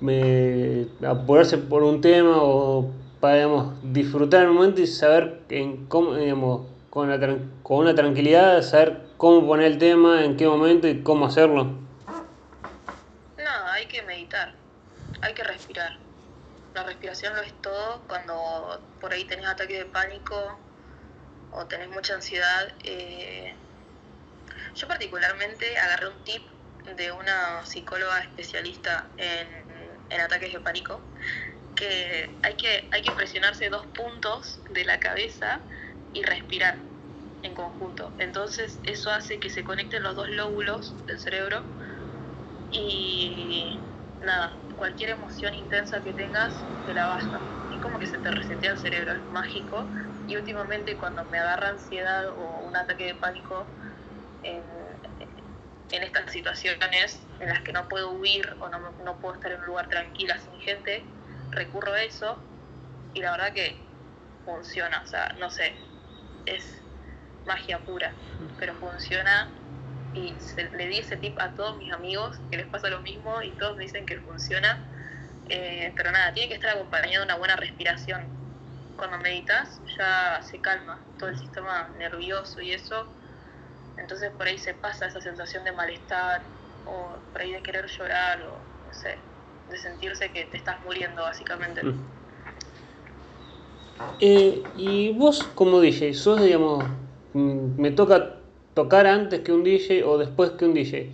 me, apurarse por un tema o para, digamos, disfrutar el momento y saber en cómo, digamos, con, la, con una tranquilidad, saber cómo poner el tema, en qué momento y cómo hacerlo? No, hay que meditar, hay que respirar. La respiración lo es todo cuando por ahí tenés ataque de pánico, o tenés mucha ansiedad, eh, yo particularmente agarré un tip de una psicóloga especialista en, en, ataques de pánico, que hay, que hay que presionarse dos puntos de la cabeza y respirar en conjunto. Entonces eso hace que se conecten los dos lóbulos del cerebro y nada, cualquier emoción intensa que tengas te la baja. Es como que se te resetea el cerebro, es mágico y últimamente cuando me agarra ansiedad o un ataque de pánico en, estas situaciones en las que no puedo huir o no, no puedo estar en un lugar tranquila sin gente, recurro a eso y la verdad que funciona, o sea, no sé, es magia pura, pero funciona y le di ese tip a todos mis amigos que les pasa lo mismo y todos me dicen que funciona, eh, pero nada, tiene que estar acompañado de una buena respiración, cuando meditas ya se calma todo el sistema nervioso y eso, entonces por ahí se pasa esa sensación de malestar o por ahí de querer llorar o no sé, de sentirse que te estás muriendo básicamente. Mm. Eh, y vos como DJ, sos digamos, mm, me toca tocar antes que un DJ o después que un DJ.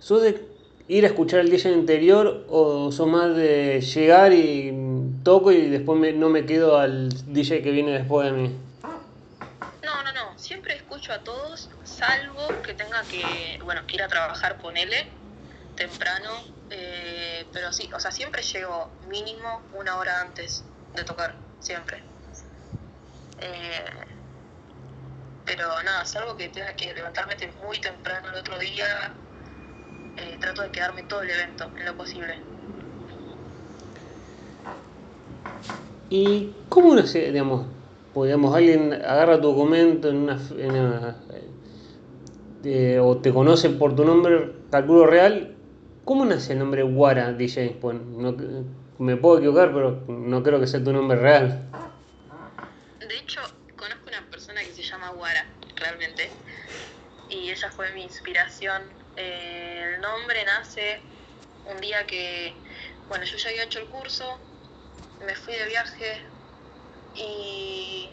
¿Sos de ir a escuchar el DJ anterior o sos más de llegar y toco y después no me quedo al DJ que viene después de mí? No, no, no, siempre escucho a todos, salvo que tenga que, bueno, que ir a trabajar, ponele, temprano, eh, pero sí, o sea, siempre llego mínimo una hora antes de tocar, siempre. Eh, pero nada, salvo que tenga que levantarme muy temprano el otro día, eh, trato de quedarme todo el evento en lo posible. ¿Y cómo uno se, digamos, digamos, alguien agarra tu documento en una, eh, o te conoce por tu nombre, calculo real, ¿cómo nace el nombre Guara DJ? Pues no, me puedo equivocar, pero no creo que sea tu nombre real. De hecho, conozco una persona que se llama Guara, realmente, y ella fue mi inspiración. Eh, el nombre nace un día que, bueno, yo ya había hecho el curso, me fui de viaje y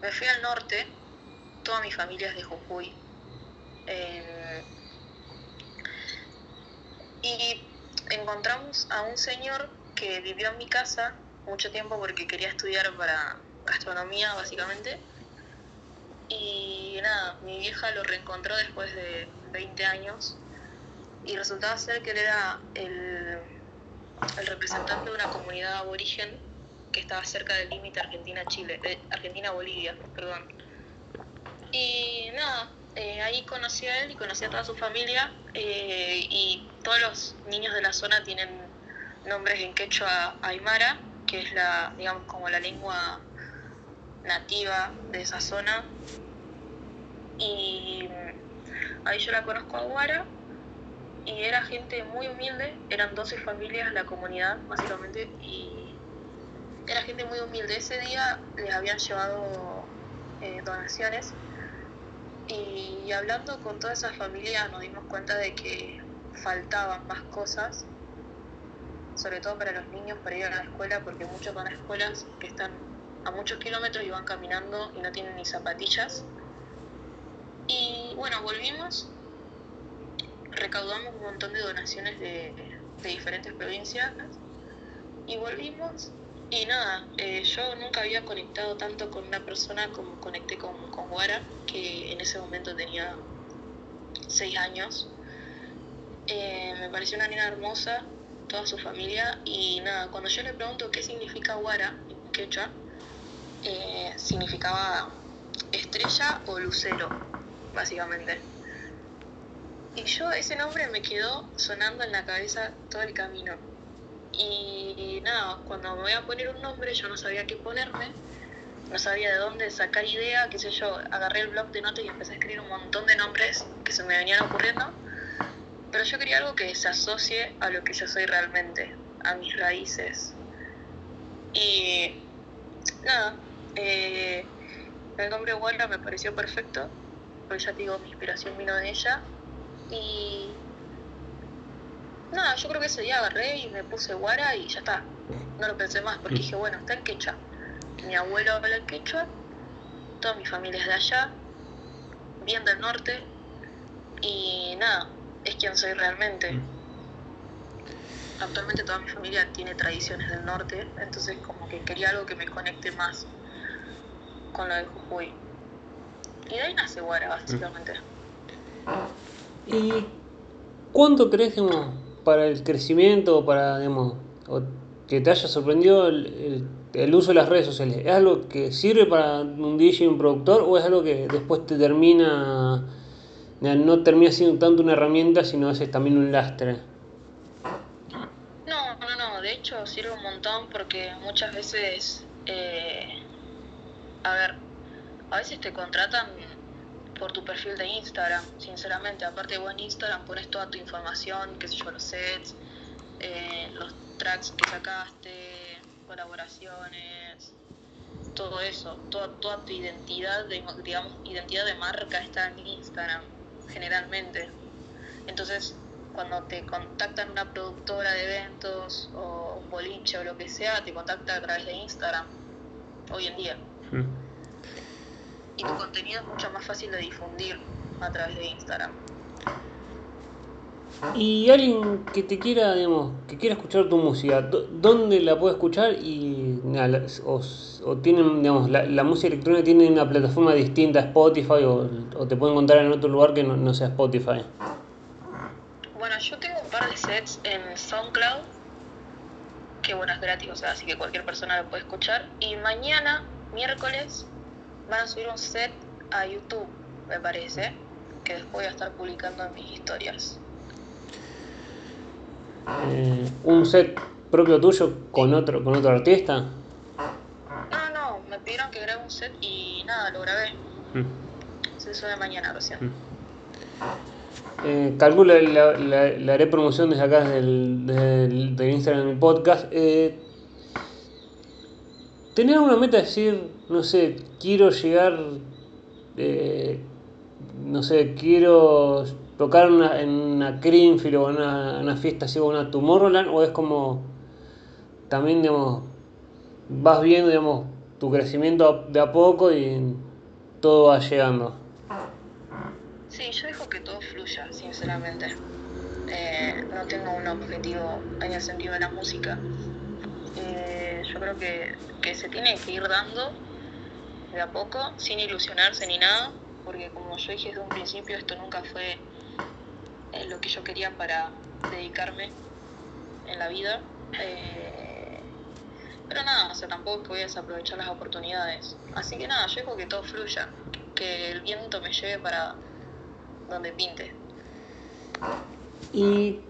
me fui al norte, toda mi familia es de Jujuy. Eh, y encontramos a un señor que vivió en mi casa mucho tiempo porque quería estudiar para gastronomía, básicamente. Y nada, mi vieja lo reencontró después de 20 años y resultaba ser que él era el el representante de una comunidad aborigen que estaba cerca del límite Argentina-Chile, eh, Argentina-Bolivia, perdón. Y nada, eh, ahí conocí a él y conocí a toda su familia eh, y todos los niños de la zona tienen nombres en quechua aymara, que es la, digamos, como la lengua nativa de esa zona. Y ahí yo la conozco a Guara y era gente muy humilde, eran 12 familias la comunidad básicamente y era gente muy humilde. Ese día les habían llevado eh, donaciones y hablando con todas esas familias nos dimos cuenta de que faltaban más cosas, sobre todo para los niños para ir a la escuela, porque muchos van a escuelas que están a muchos kilómetros y van caminando y no tienen ni zapatillas. Y bueno, volvimos recaudamos un montón de donaciones de, diferentes provincias y volvimos y nada, eh, yo nunca había conectado tanto con una persona como conecté con, con Guara, que en ese momento tenía seis años. Eh, me pareció una niña hermosa, toda su familia, y nada, cuando yo le pregunto qué significa Guara en quechua, eh, significaba estrella o lucero, básicamente. Y yo ese nombre me quedó sonando en la cabeza todo el camino. Y nada, cuando me voy a poner un nombre yo no sabía qué ponerme, no sabía de dónde sacar idea, qué sé yo, agarré el blog de notas y empecé a escribir un montón de nombres que se me venían ocurriendo. Pero yo quería algo que se asocie a lo que yo soy realmente, a mis raíces. Y nada, eh, el nombre Wanda me pareció perfecto, porque ya te digo, mi inspiración vino de ella y nada, yo creo que ese día agarré y me puse guara y ya está. No lo pensé más porque mm. dije, bueno, está en quechua. Mi abuelo habla en quechua, toda mi familia es de allá, bien del norte y nada, es quien soy realmente. Mm. Actualmente toda mi familia tiene tradiciones del norte, entonces como que quería algo que me conecte más con lo de Jujuy. Y de ahí nace Guara, básicamente. ¿Y cuánto crees para el crecimiento o para digamos, que te haya sorprendido el, uso de las redes sociales? ¿Es algo que sirve para un DJ un productor o es algo que después te termina, no termina siendo tanto una herramienta, sino es también un lastre? No, no, no, de hecho sirve un montón porque muchas veces, eh, a ver, a veces te contratan por tu perfil de Instagram, sinceramente. Aparte vos en Instagram pones toda tu información, qué sé yo, los sets, eh, los tracks que sacaste, colaboraciones, todo eso, toda, tu identidad, de, digamos, identidad de marca está en Instagram, generalmente. Entonces, cuando te contactan una productora de eventos o un boliche o lo que sea, te contacta a través de Instagram, hoy en día. Mm y tu contenido es mucho más fácil de difundir a través de Instagram. Y alguien que te quiera, digamos, que quiera escuchar tu música, ¿dónde la puede escuchar y o, tienen, digamos, la, música electrónica tiene una plataforma distinta a Spotify o, te pueden encontrar en otro lugar que no, sea Spotify? Bueno, yo tengo un par de sets en SoundCloud, que bueno, es gratis, o sea, así que cualquier persona lo puede escuchar. Y mañana, miércoles, van a subir un set a YouTube, me parece, que después voy a estar publicando en mis historias. Eh, ¿Un set propio tuyo con otro con otro artista? No, no, me pidieron que grabe un set y nada, lo grabé. Mm. Se sube mañana recién. Mm. Eh, calculo, le haré promoción desde acá, desde el, Instagram de mi podcast. Eh, ¿Tenés una meta de decir, no sé, quiero llegar, eh, no sé, quiero tocar una, en una Greenfield o una, una fiesta así o una Tomorrowland? ¿O es como también, digamos, vas viendo, digamos, tu crecimiento de a poco y todo va llegando. Sí, yo dejo que todo fluya, sinceramente. Eh, no tengo un objetivo en el sentido de la música. Eh, yo creo que, que se tiene que ir dando de a poco, sin ilusionarse ni nada, porque como yo dije desde un principio, esto nunca fue eh, lo que yo quería para dedicarme en la vida. Pero nada, o sea, tampoco voy a desaprovechar las oportunidades. Así que nada, yo dejo que todo fluya, que el viento me lleve para donde pinte. ¿Y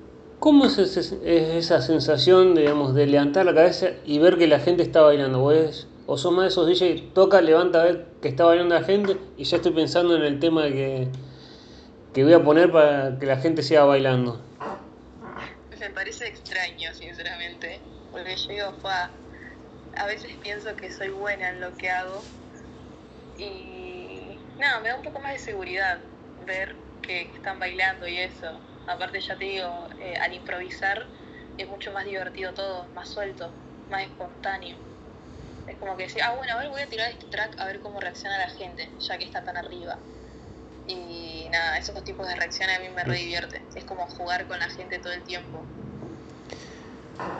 cómo es, esa sensación, digamos, de levantar la cabeza y ver que la gente está bailando? ¿Vos ¿O sos más esos DJ, toca, levanta, ver que está bailando la gente y ya estoy pensando en el tema que, que voy a poner para que la gente siga bailando? Me parece extraño, sinceramente, porque yo digo, a veces pienso que soy buena en lo que hago y nada, me da un poco más de seguridad ver que, están bailando y eso. Aparte ya te digo, eh, al improvisar es mucho más divertido todo, más suelto, más espontáneo. Es como que decir, ah bueno, a ver voy a tirar este track a ver cómo reacciona la gente, ya que está tan arriba. Y nada, esos tipos de reacciones a mí me re divierte. Es como jugar con la gente todo el tiempo.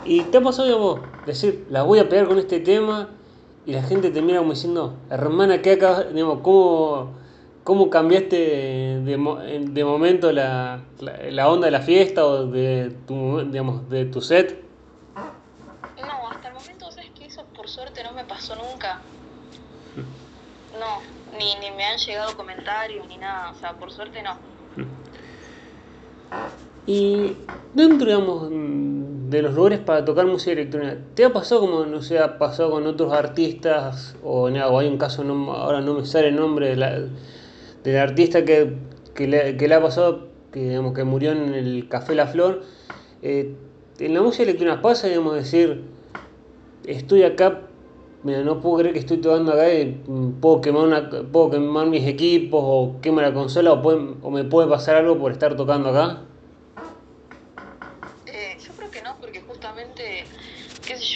Y te ha pasado, digamos, decir, la voy a pegar con este tema y la gente te mira como diciendo, hermana, ¿qué acá, digamos, cómo, cómo cambiaste de, de momento la, la, onda de la fiesta o de tu, digamos, de tu set? No, hasta el momento, ¿sabes que Eso por suerte no me pasó nunca. No, ni, ni me han llegado comentarios ni nada, o sea, por suerte no. Y dentro, digamos, de los lugares para tocar música electrónica, ¿te ha pasado como, no sé, ha pasado con otros artistas? O, o hay un caso, no, ahora no me sale el nombre de la, del artista que, que, le, que le ha pasado, que, digamos, que murió en el Café La Flor. Eh, en la música electrónica pasa, digamos, decir, estoy acá, mira, no puedo creer que estoy tocando acá y puedo quemar, una, puedo quemar mis equipos o quemar la consola o, o me puede pasar algo por estar tocando acá.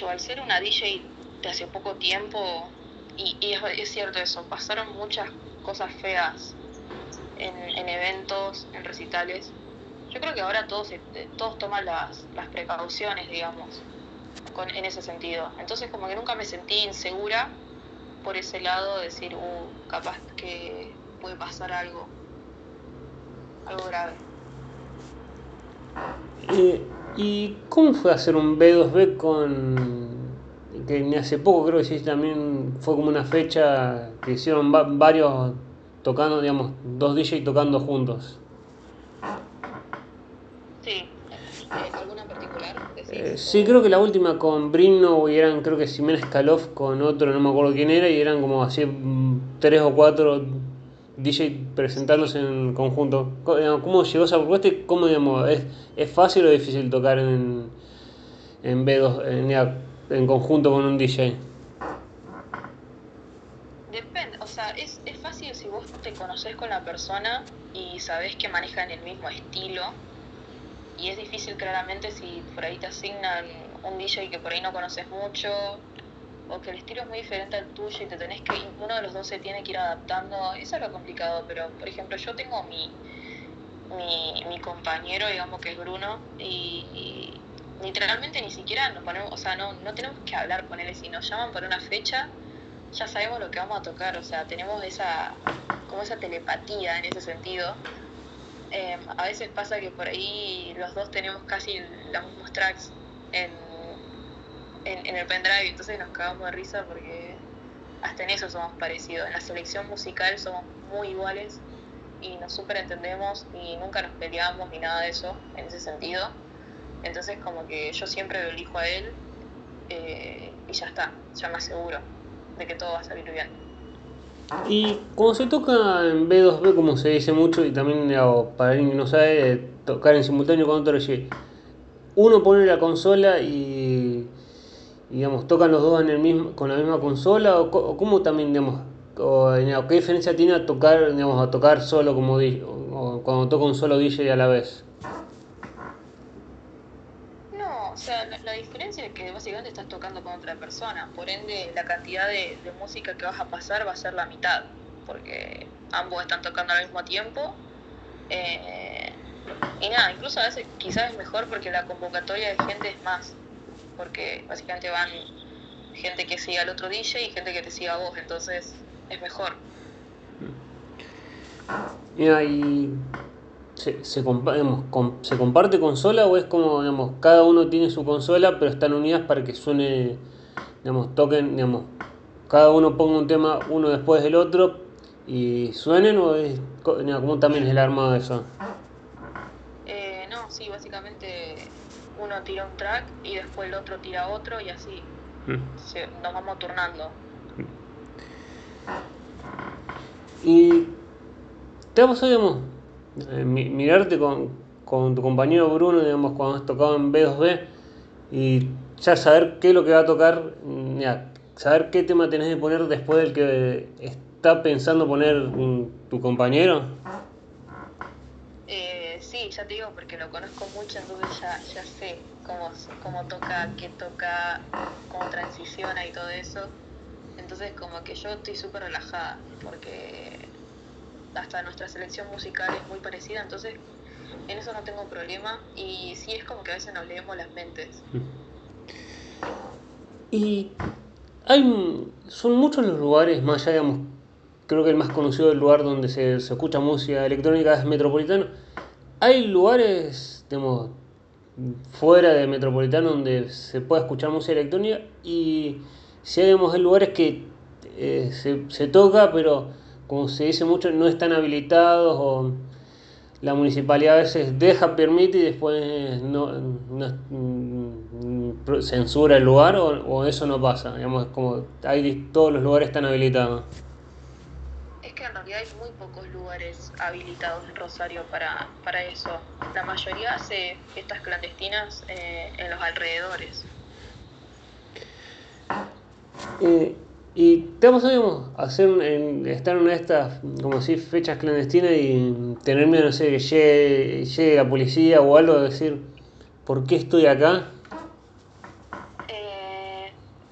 al ser una DJ de hace poco tiempo, y, es, cierto eso, pasaron muchas cosas feas en, eventos, en recitales. Yo creo que ahora todos, todos toman las, las precauciones, digamos, en ese sentido. Entonces como que nunca me sentí insegura por ese lado, de decir, uh, capaz que puede pasar algo, algo grave. Eh, ¿Y cómo fue hacer un B2B con... que ni hace poco creo que sí también fue como una fecha que hicieron varios tocando, digamos, dos DJ tocando juntos? Sí, ¿alguna particular? Eh, sí, creo que la última con Brino y eran creo que Ximena Skalov con otro, no me acuerdo quién era, y eran como así mm, tres o cuatro DJ presentándose en conjunto. ¿Cómo llegó esa propuesta y cómo, digamos, es, es fácil o difícil tocar en, en B2, en, en conjunto con un DJ? Depende, o sea, es, es fácil si vos te conoces con la persona y sabés que manejan el mismo estilo. Y es difícil claramente si por ahí te asignan un DJ que por ahí no conoces mucho o que el estilo es muy diferente al tuyo y te tenés que, uno de los dos se tiene que ir adaptando, eso es lo complicado, pero por ejemplo yo tengo mi, mi, mi compañero, digamos que es Bruno, y, literalmente ni siquiera nos ponemos, o sea, no, no tenemos que hablar, él si nos llaman por una fecha, ya sabemos lo que vamos a tocar, o sea, tenemos esa, como esa telepatía en ese sentido. Em, a veces pasa que por ahí los dos tenemos casi los mismos tracks en, en, el pendrive, entonces nos cagamos de risa porque hasta en eso somos parecidos. En la selección musical somos muy iguales y nos súper entendemos y nunca nos peleamos ni nada de eso en ese sentido. Entonces como que yo siempre lo elijo a él eh, y ya está, ya me aseguro de que todo va a salir bien. Y cuando se toca en B2B, como se dice mucho, y también para alguien que no sabe, tocar en simultáneo con otro uno pone la consola y, digamos, tocan los dos en el mismo, con la misma consola, o, cómo también, digamos, o, qué diferencia tiene a tocar, digamos, a tocar solo como o cuando toca un solo DJ a la vez. O sea, la, diferencia es que básicamente estás tocando con otra persona, por ende la cantidad de, música que vas a pasar va a ser la mitad, porque ambos están tocando al mismo tiempo. Eh, y nada, incluso a veces quizás es mejor porque la convocatoria de gente es más, porque básicamente van gente que siga al otro DJ y gente que te siga a vos, entonces es mejor. Y se, se, ¿Se comparte consola o es como, digamos, cada uno tiene su consola, pero están unidas para que suene, digamos, toquen, digamos, cada uno ponga un tema uno después del otro y suenen o es, ¿cómo también es el armado de eso? Eh, no, sí, básicamente uno tira un track y después el otro tira otro y así mm. nos vamos turnando. Y te vamos, digamos, eh, mirarte con, con, tu compañero Bruno, digamos, cuando has tocado en B2B y ya saber qué es lo que va a tocar, mm, saber qué tema tenés que poner después del que está pensando poner mm, tu compañero. Eh, sí, ya te digo, porque lo conozco mucho, entonces ya, ya sé cómo, cómo toca, qué toca, cómo transiciona y todo eso. Entonces como que yo estoy súper relajada, porque hasta nuestra selección musical es muy parecida, entonces en eso no tengo problema y sí es como que a veces nos leemos las mentes. Y hay, son muchos los lugares, más allá, digamos, creo que el más conocido del lugar donde se, escucha música electrónica es Metropolitano. Hay lugares, digamos, fuera de Metropolitano donde se puede escuchar música electrónica y si hay, digamos, lugares que eh, se, se toca, pero como se dice mucho, no están habilitados o la municipalidad a veces deja, permite y después no, mm, censura el lugar o, eso no pasa. Digamos, como hay, todos los lugares están habilitados. Es que en realidad hay muy pocos lugares habilitados en Rosario para, para eso. La mayoría hace fiestas clandestinas eh, en los alrededores. Eh, y te digamos, hacer estar en una de estas, como si fechas clandestinas y tener miedo, no sé, que llegue, la policía o algo, decir, ¿por qué estoy acá? Eh,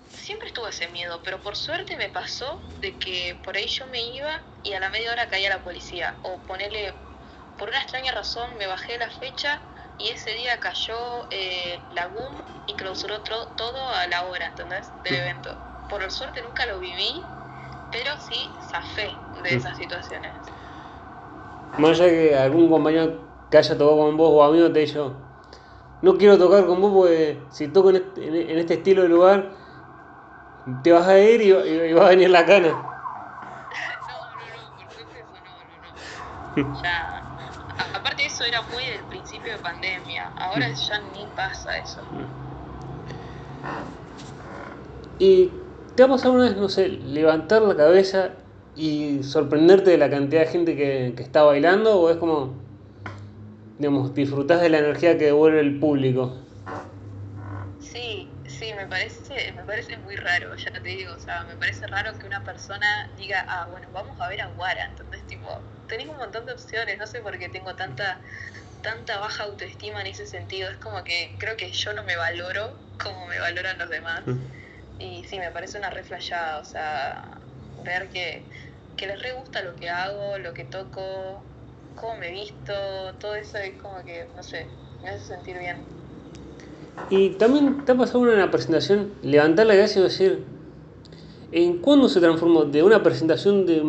siempre estuve ese miedo, pero por suerte me pasó de que por ahí yo me iba y a la media hora caía la policía. O ponerle, por una extraña razón, me bajé la fecha y ese día cayó eh, la GUM y clausuró todo a la hora, ¿entendés? Del evento por suerte nunca lo viví, pero sí zafé de esas situaciones. Más allá que algún compañero que haya tocado con vos o amigo te dicho, no quiero tocar con vos porque si toco en este, este estilo de lugar, te vas a ir y, va a venir la cana. No, no, no, por eso no, no, no. Ya, aparte eso era muy del principio de pandemia, ahora ya ni pasa eso. Y ¿Te ha pasado una vez, no sé, levantar la cabeza y sorprenderte de la cantidad de gente que, está bailando? ¿O es como, digamos, disfrutás de la energía que devuelve el público? Sí, sí, me parece, me parece muy raro, ya te digo, o sea, me parece raro que una persona diga, ah, bueno, vamos a ver a Guara, entonces, tipo, tenés un montón de opciones, no sé por qué tengo tanta tanta baja autoestima en ese sentido, es como que creo que yo no me valoro como me valoran los demás. Mm. Y sí, me parece una reflejada, o sea, ver que, que les re gusta lo que hago, lo que toco, cómo me visto, todo eso es como que, no sé, me hace sentir bien. Y también te ha pasado una presentación, levantar la cabeza y decir, ¿en cuándo se transformó de una presentación de,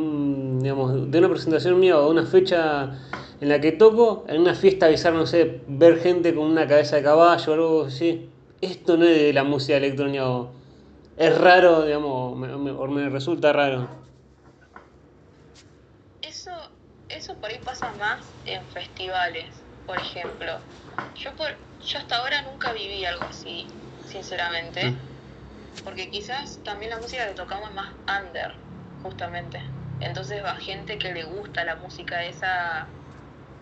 digamos, de una presentación mía o de una fecha en la que toco, en una fiesta avisar, no sé, ver gente con una cabeza de caballo o algo así? Esto no es de la música electrónica, o es raro, digamos, me, me- o me resulta raro. Eso, eso por ahí pasa más en festivales, por ejemplo. Yo, por, yo hasta ahora nunca viví algo así, sinceramente. Mm. Porque quizás también la música que tocamos es más under, justamente. Entonces va gente que le gusta la música esa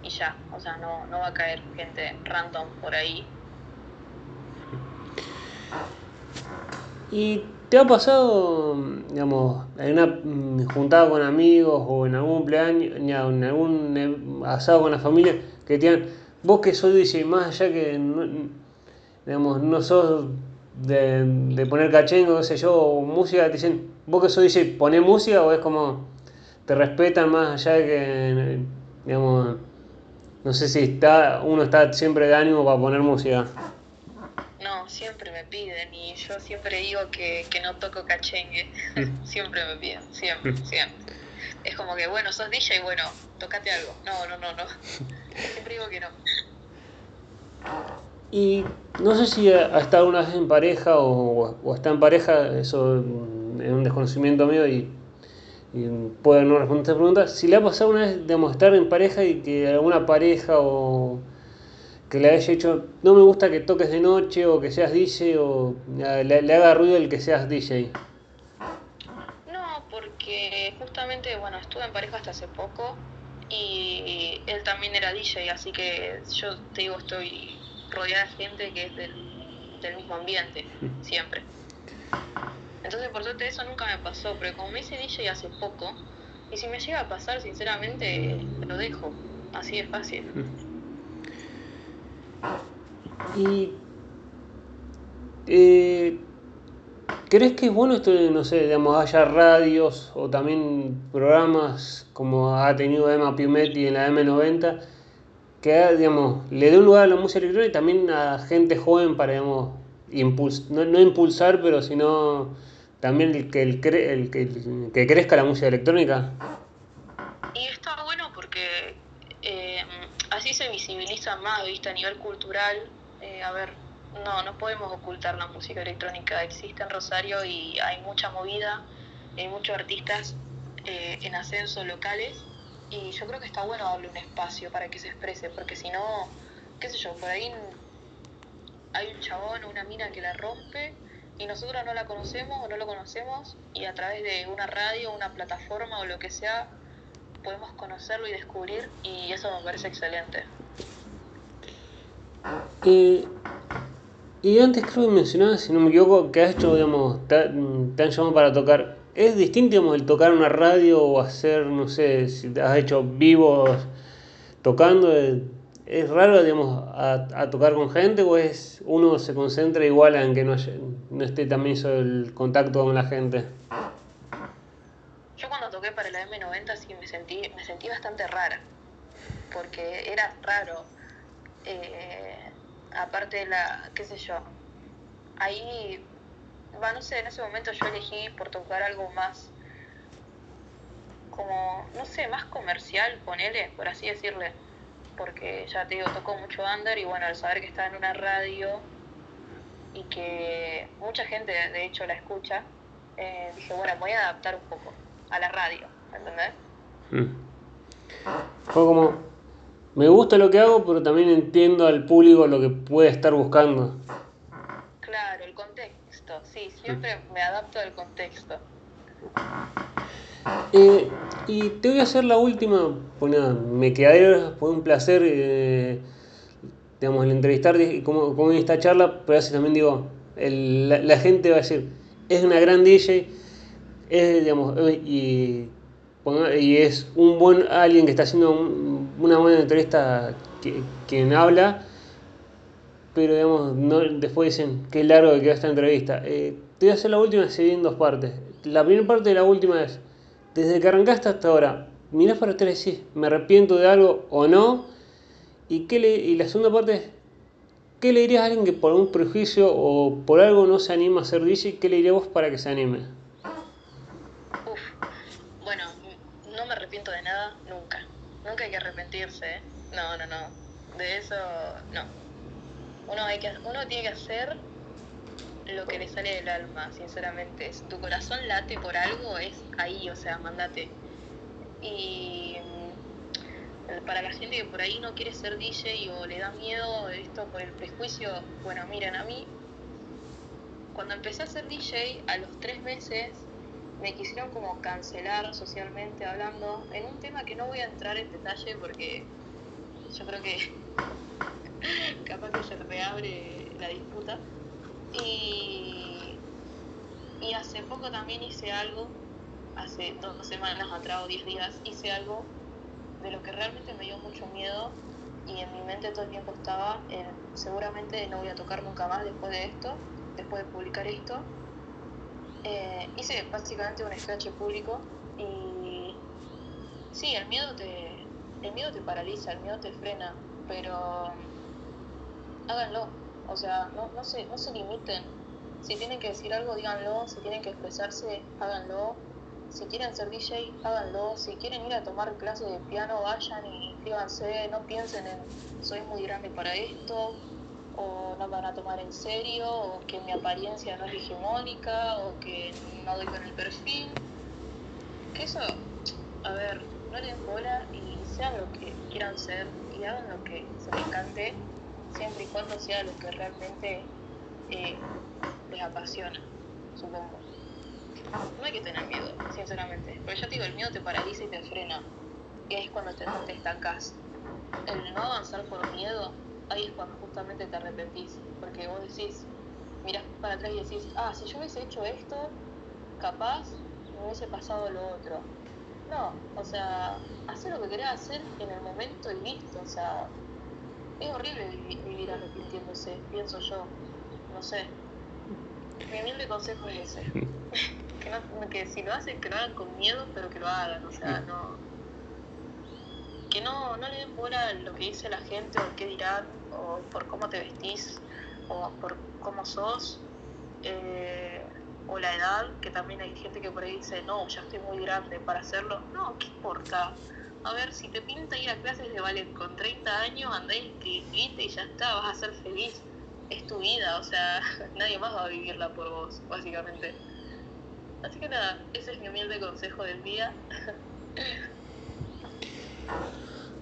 y ya. O sea, no, no va a caer gente random por ahí. ¿Y te ha pasado, digamos, en una mm, juntada con amigos o en algún cumpleaños, en algún eh, asado con la familia, que te digan, vos que sos DJ, más allá que no, digamos, no sos de, de poner cachengo, qué sé yo, o música, te dicen, vos que sos DJ, ponés música o es como, te respetan más allá de que, digamos, no sé si está, uno está siempre de ánimo para poner música. Siempre me piden y yo siempre digo que, que no toco cachengue. Mm. siempre me piden, siempre, Mm. siempre. Es como que, bueno, sos DJ, bueno, tocate algo. No, no, no, no. Siempre digo que no. Y no sé si ha estado una vez en pareja o, o está en pareja, eso es un desconocimiento mío y, y puedo no responder esta pregunta. Si le ha pasado una vez, digamos, estar en pareja y que alguna pareja o que le haya dicho, no me gusta que toques de noche o que seas DJ o le, le haga ruido el que seas DJ. No, porque justamente, bueno, estuve en pareja hasta hace poco y él también era DJ, así que yo te digo, estoy rodeada de gente que es del, del mismo ambiente, siempre. Entonces, por suerte, eso nunca me pasó, pero como me hice DJ hace poco, y si me llega a pasar, sinceramente, lo dejo, así de fácil. Y eh, ¿crees que es bueno esto no sé, digamos, haya radios o también programas como ha tenido Emma Piumetti en la M90 que, digamos, le dé un lugar a la música electrónica y también a gente joven para, digamos, impuls no, no impulsar, pero sino también el que, el el que, que crezca la música electrónica? Así se visibiliza más, ¿viste? A nivel cultural. Eh, a ver, no, no podemos ocultar la música electrónica. Existe en Rosario y hay mucha movida, hay muchos artistas eh, en ascenso locales. Y yo creo que está bueno darle un espacio para que se exprese, porque si no, qué sé yo, por ahí hay un chabón o una mina que la rompe y nosotros no la conocemos o no lo conocemos y a través de una radio, una plataforma o lo que sea podemos conocerlo y descubrir y eso me parece excelente. Eh, y antes creo que mencionabas, si no me equivoco, que has hecho, digamos, te, te han llamado para tocar. ¿Es distinto, digamos, el tocar una radio o hacer, no sé, si has hecho vivos tocando? ¿Es, raro, digamos, a, a tocar con gente o es uno se concentra igual en que no, no esté también el contacto con la gente? Para la M90 sí me sentí, me sentí bastante rara, porque era raro. Eh, aparte de la, qué sé yo, ahí, va, no sé, en ese momento yo elegí por tocar algo más, como, no sé, más comercial, ponele, por así decirle, porque ya te digo, tocó mucho under y bueno, al saber que estaba en una radio y que mucha gente de hecho la escucha, eh, dije, bueno, voy a adaptar un poco a la radio, ¿entendés? Mm. Fue como, me gusta lo que hago, pero también entiendo al público lo que puede estar buscando. Claro, el contexto, sí, siempre me adapto al contexto. Eh, y te voy a hacer la última, pues nada, me quedé, fue un placer, eh, digamos, el entrevistar y como, como en esta charla, pero así también digo, el- la, la gente va a decir, es una gran DJ, es, digamos, eh, y, y es un buen alguien que está haciendo un- una buena entrevista que, quien habla, pero digamos, no, después dicen, qué largo que quedó esta entrevista. Eh, te voy a hacer la última, se en dos partes. La primera parte de la última es, desde que arrancaste hasta ahora, mirás para atrás y decís, me arrepiento de algo o no. Y, qué le, y la segunda parte es, ¿qué le dirías a alguien que por un prejuicio o por algo no se anima a ser DJ? ¿Qué le dirías vos para que se anime? Uf, bueno, no me arrepiento de nada, nunca. Nunca hay que arrepentirse, ¿eh? No, no, no. De eso, no. Uno, hay que, uno tiene que hacer lo que le sale del alma, sinceramente. Si tu corazón late por algo, es ahí, o sea, mandate. Y mm, para la gente que por ahí no quiere ser DJ o le da miedo esto por el prejuicio, bueno, miren, a mí, cuando empecé a ser DJ, a los tres meses me quisieron como cancelar socialmente hablando en un tema que no voy a entrar en detalle porque yo creo que capaz que se reabre la disputa. Y, y hace poco también hice algo, hace dos semanas atrás o diez días, hice algo de lo que realmente me dio mucho miedo y en mi mente todo el tiempo estaba en seguramente no voy a tocar nunca más después de esto, después de publicar esto. Eh, hice básicamente un sketch público y sí, el miedo te, el miedo te paraliza, el miedo te frena, pero háganlo, o sea, no, no, se, no se limiten. Si tienen que decir algo, díganlo. Si tienen que expresarse, háganlo. Si quieren ser DJ, háganlo. Si quieren ir a tomar clases de piano, vayan y inscríbanse. No piensen en soy muy grande para esto, o no me van a tomar en serio, o que mi apariencia no es hegemónica, o que no doy con el perfil. Que eso, a ver, no bola y sean lo que quieran ser y hagan lo que se les cante siempre y cuando sea lo que realmente eh, les apasiona, supongo. No hay que tener miedo, sinceramente. Pero ya te digo, el miedo te paraliza y te frena. Y es cuando te, te estancas. El no avanzar por miedo, ahí es cuando justamente te arrepentís. Porque vos decís, mirás para atrás y decís, ah, si yo hubiese hecho esto, capaz me hubiese pasado lo otro. No, o sea, hacer lo que querés hacer en el momento y listo. O sea, es horrible vivir arrepintiéndose, pienso yo. No sé. Mi humilde consejo es ese. que, no, que si lo hacen, que lo hagan con miedo, pero que lo hagan. O sea, no. Que no, no le den bola lo que dice la gente o qué dirán, o por cómo te vestís, o por cómo sos, eh, o la edad, que también hay gente que por ahí dice, no, ya estoy muy grande para hacerlo. No, ¿qué importa? a ver, si te pinta ir a clases de ballet con 30 años, andá y inscribite y ya está, vas a ser feliz. Es tu vida, o sea, nadie más va a vivirla por vos, básicamente. Así que nada, ese es mi humilde consejo del día.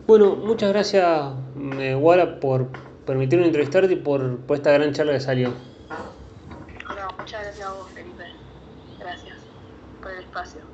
Bueno, muchas gracias, Guara, por permitirme entrevistarte y por, esta gran charla que salió. Muchas gracias a vos, Felipe. Gracias por el espacio.